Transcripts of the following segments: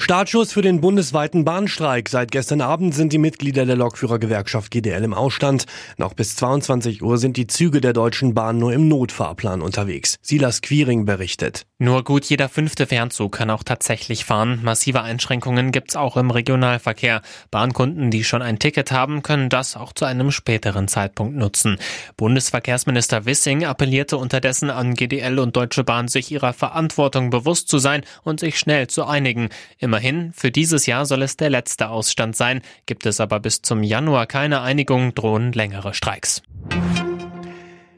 Startschuss für den bundesweiten Bahnstreik. Seit gestern Abend sind die Mitglieder der Lokführergewerkschaft GDL im Ausstand. Noch bis 22 Uhr sind die Züge der Deutschen Bahn nur im Notfahrplan unterwegs. Silas Quiring berichtet. Nur gut jeder fünfte Fernzug kann auch tatsächlich fahren. Massive Einschränkungen gibt's auch im Regionalverkehr. Bahnkunden, die schon ein Ticket haben, können das auch zu einem späteren Zeitpunkt nutzen. Bundesverkehrsminister Wissing appellierte unterdessen an GDL und Deutsche Bahn, sich ihrer Verantwortung bewusst zu sein und sich schnell zu einigen. Immerhin, für dieses Jahr soll es der letzte Ausstand sein. Gibt es aber bis zum Januar keine Einigung, drohen längere Streiks.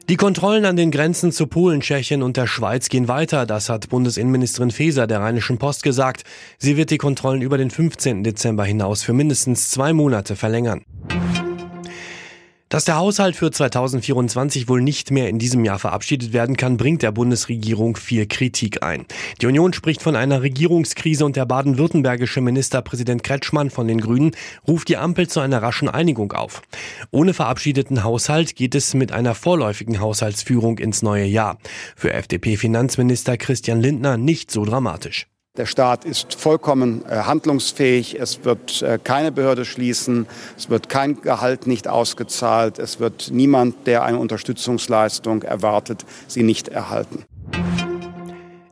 Die Kontrollen an den Grenzen zu Polen, Tschechien und der Schweiz gehen weiter. Das hat Bundesinnenministerin Faeser der Rheinischen Post gesagt. Sie wird die Kontrollen über den 15. Dezember hinaus für mindestens zwei Monate verlängern. Dass der Haushalt für 2024 wohl nicht mehr in diesem Jahr verabschiedet werden kann, bringt der Bundesregierung viel Kritik ein. Die Union spricht von einer Regierungskrise und der baden-württembergische Ministerpräsident Kretschmann von den Grünen ruft die Ampel zu einer raschen Einigung auf. Ohne verabschiedeten Haushalt geht es mit einer vorläufigen Haushaltsführung ins neue Jahr. Für FDP-Finanzminister Christian Lindner nicht so dramatisch. Der Staat ist vollkommen äh, handlungsfähig. Es wird äh, keine Behörde schließen. Es wird kein Gehalt nicht ausgezahlt. Es wird niemand, der eine Unterstützungsleistung erwartet, sie nicht erhalten.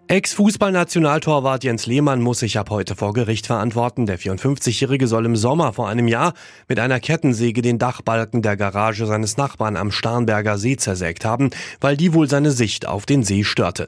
Ex-Fußballnationaltorwart Jens Lehmann muss sich ab heute vor Gericht verantworten. Der 54-Jährige soll im Sommer vor einem Jahr mit einer Kettensäge den Dachbalken der Garage seines Nachbarn am Starnberger See zersägt haben, weil die wohl seine Sicht auf den See störte.